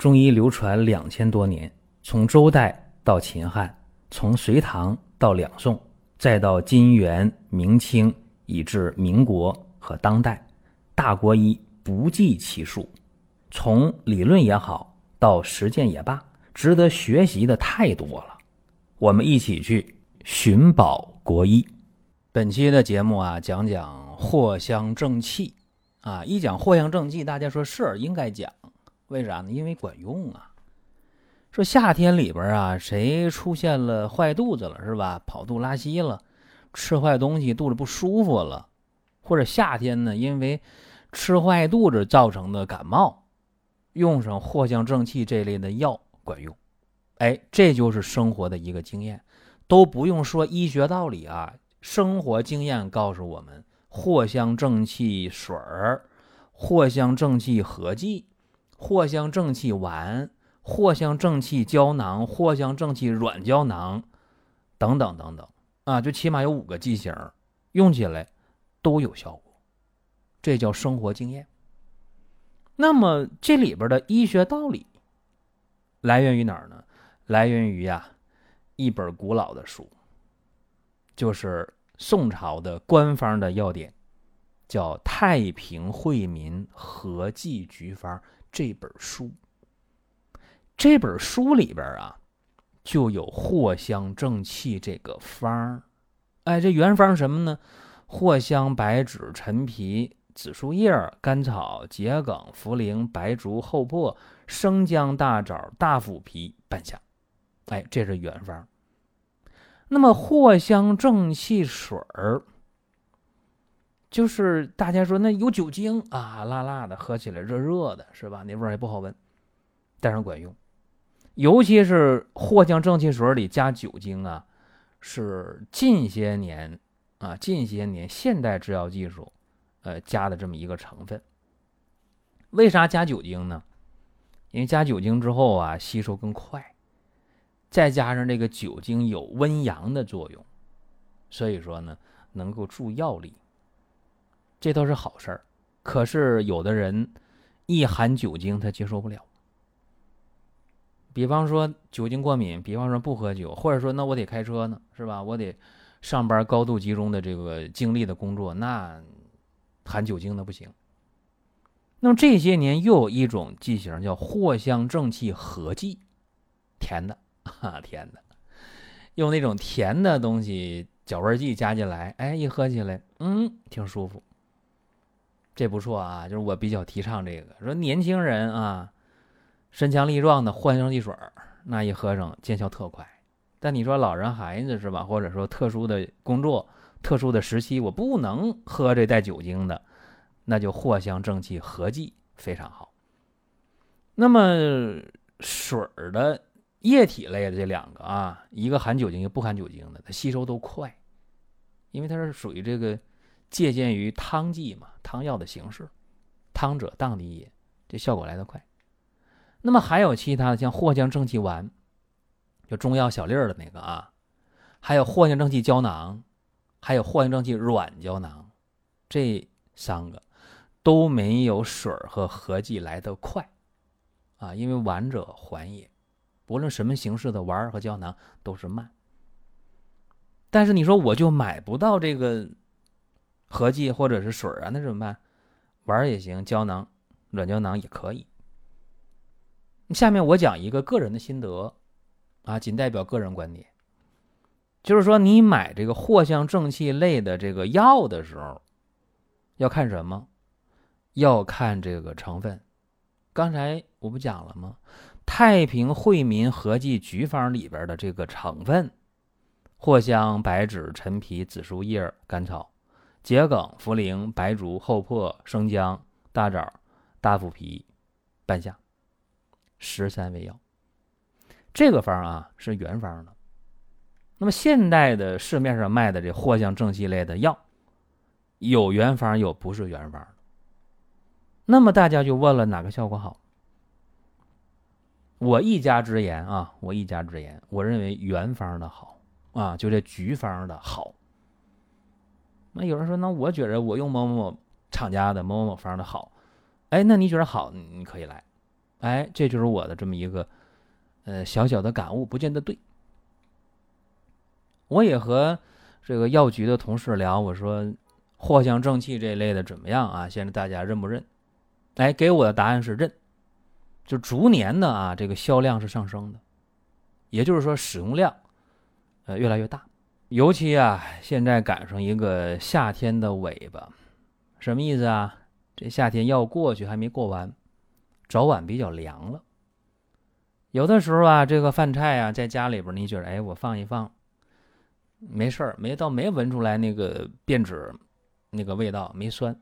中医流传两千多年，从周代到秦汉，从隋唐到两宋，再到金元明清，以至民国和当代，大国医不计其数。从理论也好，到实践也罢，值得学习的太多了。我们一起去寻宝国医。本期的节目啊，讲讲藿香正气。啊，一讲藿香正气，大家说是应该讲，为啥呢？因为管用啊。说夏天里边啊，谁出现了坏肚子了，是吧？跑肚拉稀了，吃坏东西肚子不舒服了，或者夏天呢，因为吃坏肚子造成的感冒，用上藿香正气这类的药管用。哎，这就是生活的一个经验，都不用说医学道理啊，生活经验告诉我们。藿香正气水儿、藿香正气合剂、藿香正气丸、藿香正气胶囊、藿香正气软胶囊等等等等啊，就起码有五个剂型，用起来都有效果，这叫生活经验。那么这里边的医学道理来源于哪儿呢？来源于呀一本古老的书，就是。宋朝的官方的药典，叫《太平惠民合剂局方》这本书。这本书里边啊，就有藿香正气这个方儿。哎，这原方什么呢？藿香、白芷、陈皮、紫苏叶、甘草、桔梗、茯苓、白术、厚朴、生姜、大枣、大腐皮、半夏。哎，这是原方。那么藿香正气水儿，就是大家说那有酒精啊，辣辣的，喝起来热热的，是吧？那味儿也不好闻，但是管用。尤其是藿香正气水里加酒精啊，是近些年啊，近些年现代制药技术呃加的这么一个成分。为啥加酒精呢？因为加酒精之后啊，吸收更快。再加上这个酒精有温阳的作用，所以说呢，能够助药力，这都是好事儿。可是有的人一含酒精他接受不了，比方说酒精过敏，比方说不喝酒，或者说那我得开车呢，是吧？我得上班高度集中的这个精力的工作，那含酒精的不行。那么这些年又有一种剂型叫藿香正气合剂，甜的。啊甜的！用那种甜的东西搅味剂加进来，哎，一喝起来，嗯，挺舒服。这不错啊，就是我比较提倡这个。说年轻人啊，身强力壮的藿香汽水那一喝上见效特快。但你说老人孩子是吧？或者说特殊的工作、特殊的时期，我不能喝这带酒精的，那就藿香正气合剂非常好。那么水儿的。液体类的这两个啊，一个含酒精，一个不含酒精的，它吸收都快，因为它是属于这个借鉴于汤剂嘛，汤药的形式，汤者当地也，这效果来得快。那么还有其他的，像藿香正气丸，就中药小粒儿的那个啊，还有藿香正气胶囊，还有藿香正气软胶囊，这三个都没有水和合剂来得快啊，因为丸者缓也。不论什么形式的丸和胶囊都是慢，但是你说我就买不到这个合剂或者是水啊，那怎么办？丸也行，胶囊、软胶囊也可以。下面我讲一个个人的心得啊，仅代表个人观点，就是说你买这个藿香正气类的这个药的时候，要看什么？要看这个成分。刚才我不讲了吗？太平惠民合剂局方里边的这个成分：藿香、白芷、陈皮、紫苏叶、甘草、桔梗、茯苓、白术、厚朴、生姜、大枣、大腐皮、半夏，十三味药。这个方啊是原方的。那么现代的市面上卖的这藿香正气类的药，有原方有不是原方的。那么大家就问了，哪个效果好？我一家之言啊，我一家之言，我认为原方的好啊，就这局方的好。那有人说，那我觉着我用某某某厂家的某某某方的好，哎，那你觉得好，你可以来哎，这就是我的这么一个呃小小的感悟，不见得对。我也和这个药局的同事聊，我说藿香正气这一类的怎么样啊？现在大家认不认？哎，给我的答案是认，就逐年的啊，这个销量是上升的，也就是说使用量呃越来越大。尤其啊，现在赶上一个夏天的尾巴，什么意思啊？这夏天要过去还没过完，早晚比较凉了。有的时候啊，这个饭菜啊，在家里边，你觉得哎，我放一放。没事儿，没到没闻出来那个变质，那个味道没酸，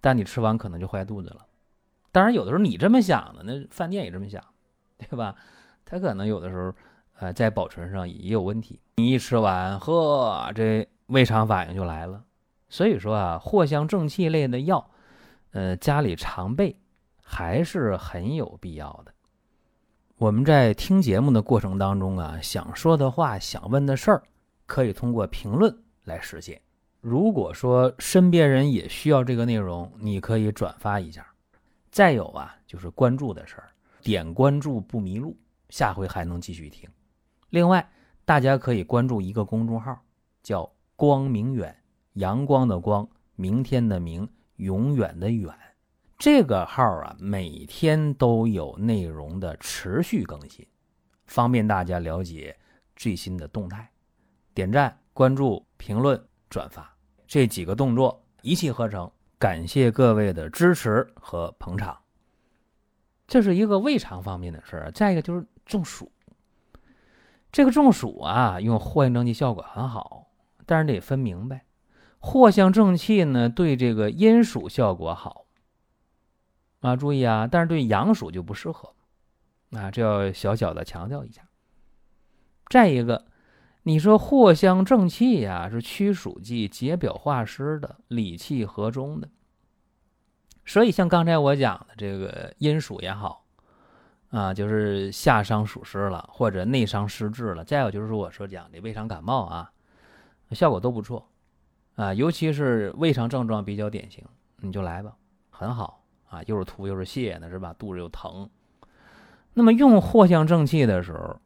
但你吃完可能就坏肚子了。当然，有的时候你这么想的，那饭店也这么想，对吧？他可能有的时候，呃，在保存上也有问题。你一吃完，呵，这胃肠反应就来了。所以说啊，藿香正气类的药，呃，家里常备还是很有必要的。我们在听节目的过程当中啊，想说的话，想问的事儿。可以通过评论来实现。如果说身边人也需要这个内容，你可以转发一下。再有啊，就是关注的事儿，点关注不迷路，下回还能继续听。另外，大家可以关注一个公众号，叫“光明远”，阳光的光，明天的明，永远的远。这个号啊，每天都有内容的持续更新，方便大家了解最新的动态。点赞、关注、评论、转发这几个动作一气呵成，感谢各位的支持和捧场。这是一个胃肠方面的事儿。再一个就是中暑，这个中暑啊，用藿香正气效果很好，但是得分明白，藿香正气呢对这个阴暑效果好啊，注意啊，但是对阳暑就不适合啊，这要小小的强调一下。再一个。你说藿香正气呀，是驱暑剂、解表化湿的，理气和中的。所以像刚才我讲的这个阴暑也好，啊，就是夏伤暑湿了，或者内伤湿滞了，再有就是我说讲的胃肠感冒啊，效果都不错，啊，尤其是胃肠症状比较典型，你就来吧，很好啊，又是吐又是泻的，是吧？肚子又疼。那么用藿香正气的时候。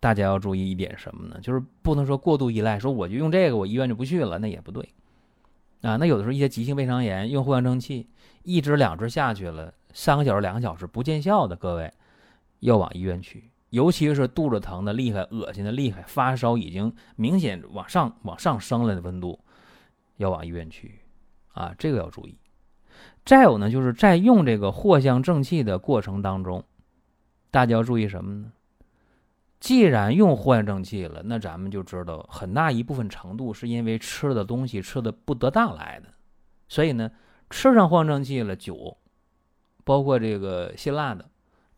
大家要注意一点什么呢？就是不能说过度依赖，说我就用这个，我医院就不去了，那也不对啊。那有的时候一些急性胃肠炎用藿香正气，一支两支下去了，三个小时、两个小时不见效的，各位要往医院去。尤其是肚子疼的厉害、恶心的厉害、发烧已经明显往上往上升了的温度，要往医院去啊，这个要注意。再有呢，就是在用这个藿香正气的过程当中，大家要注意什么呢？既然用藿香正气了，那咱们就知道很大一部分程度是因为吃的东西吃的不得当来的，所以呢，吃上藿香正气了，酒，包括这个辛辣的，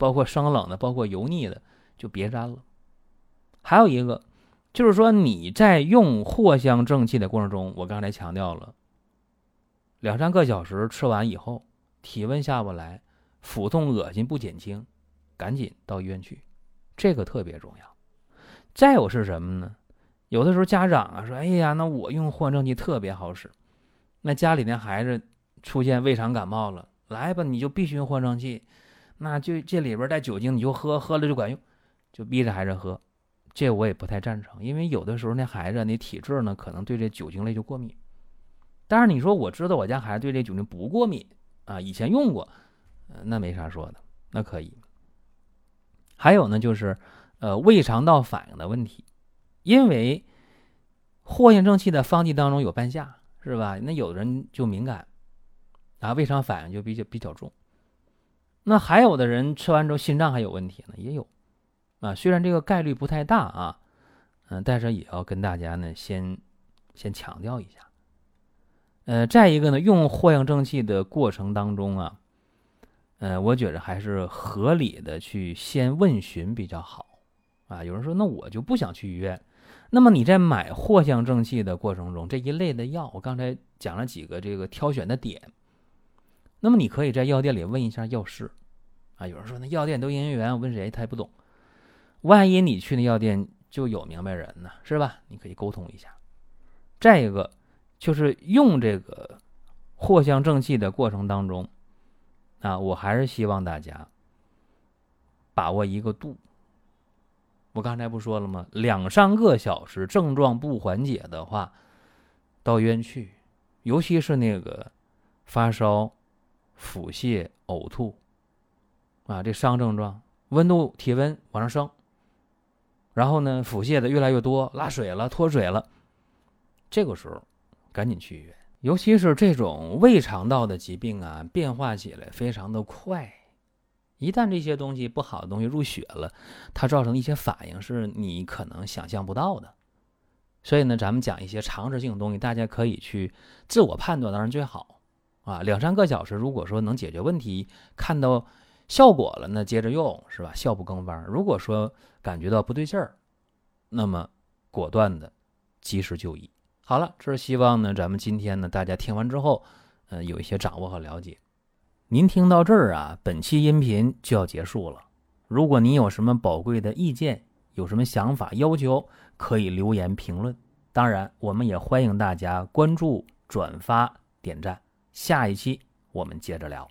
包括生冷的，包括油腻的，就别沾了。还有一个，就是说你在用藿香正气的过程中，我刚才强调了，两三个小时吃完以后，体温下不来，腹痛恶心不减轻，赶紧到医院去。这个特别重要。再有是什么呢？有的时候家长啊说：“哎呀，那我用藿香正气特别好使。”那家里那孩子出现胃肠感冒了，来吧，你就必须用藿香正气。那就这里边带酒精，你就喝，喝了就管用，就逼着孩子喝。这我也不太赞成，因为有的时候那孩子那体质呢，可能对这酒精类就过敏。但是你说我知道我家孩子对这酒精不过敏啊，以前用过，那没啥说的，那可以。还有呢，就是，呃，胃肠道反应的问题，因为藿香正气的方剂当中有半夏，是吧？那有的人就敏感，啊，胃肠反应就比较比较重。那还有的人吃完之后心脏还有问题呢，也有，啊，虽然这个概率不太大啊，嗯，但是也要跟大家呢先先强调一下。呃，再一个呢，用藿香正气的过程当中啊。呃，我觉着还是合理的去先问询比较好，啊，有人说那我就不想去医院，那么你在买藿香正气的过程中，这一类的药，我刚才讲了几个这个挑选的点，那么你可以在药店里问一下药师，啊，有人说那药店都营业员，我问谁他也不懂，万一你去那药店就有明白人呢，是吧？你可以沟通一下。再一个就是用这个藿香正气的过程当中。啊，我还是希望大家，把握一个度。我刚才不说了吗？两三个小时症状不缓解的话，到医院去，尤其是那个发烧、腹泻、呕吐啊，这伤症状，温度、体温往上升，然后呢，腹泻的越来越多，拉水了、脱水了，这个时候赶紧去医院。尤其是这种胃肠道的疾病啊，变化起来非常的快。一旦这些东西不好的东西入血了，它造成一些反应是你可能想象不到的。所以呢，咱们讲一些常识性的东西，大家可以去自我判断，当然最好啊。两三个小时，如果说能解决问题，看到效果了，那接着用是吧？效不更弯。如果说感觉到不对劲儿，那么果断的及时就医。好了，这是希望呢，咱们今天呢，大家听完之后，呃，有一些掌握和了解。您听到这儿啊，本期音频就要结束了。如果您有什么宝贵的意见，有什么想法要求，可以留言评论。当然，我们也欢迎大家关注、转发、点赞。下一期我们接着聊。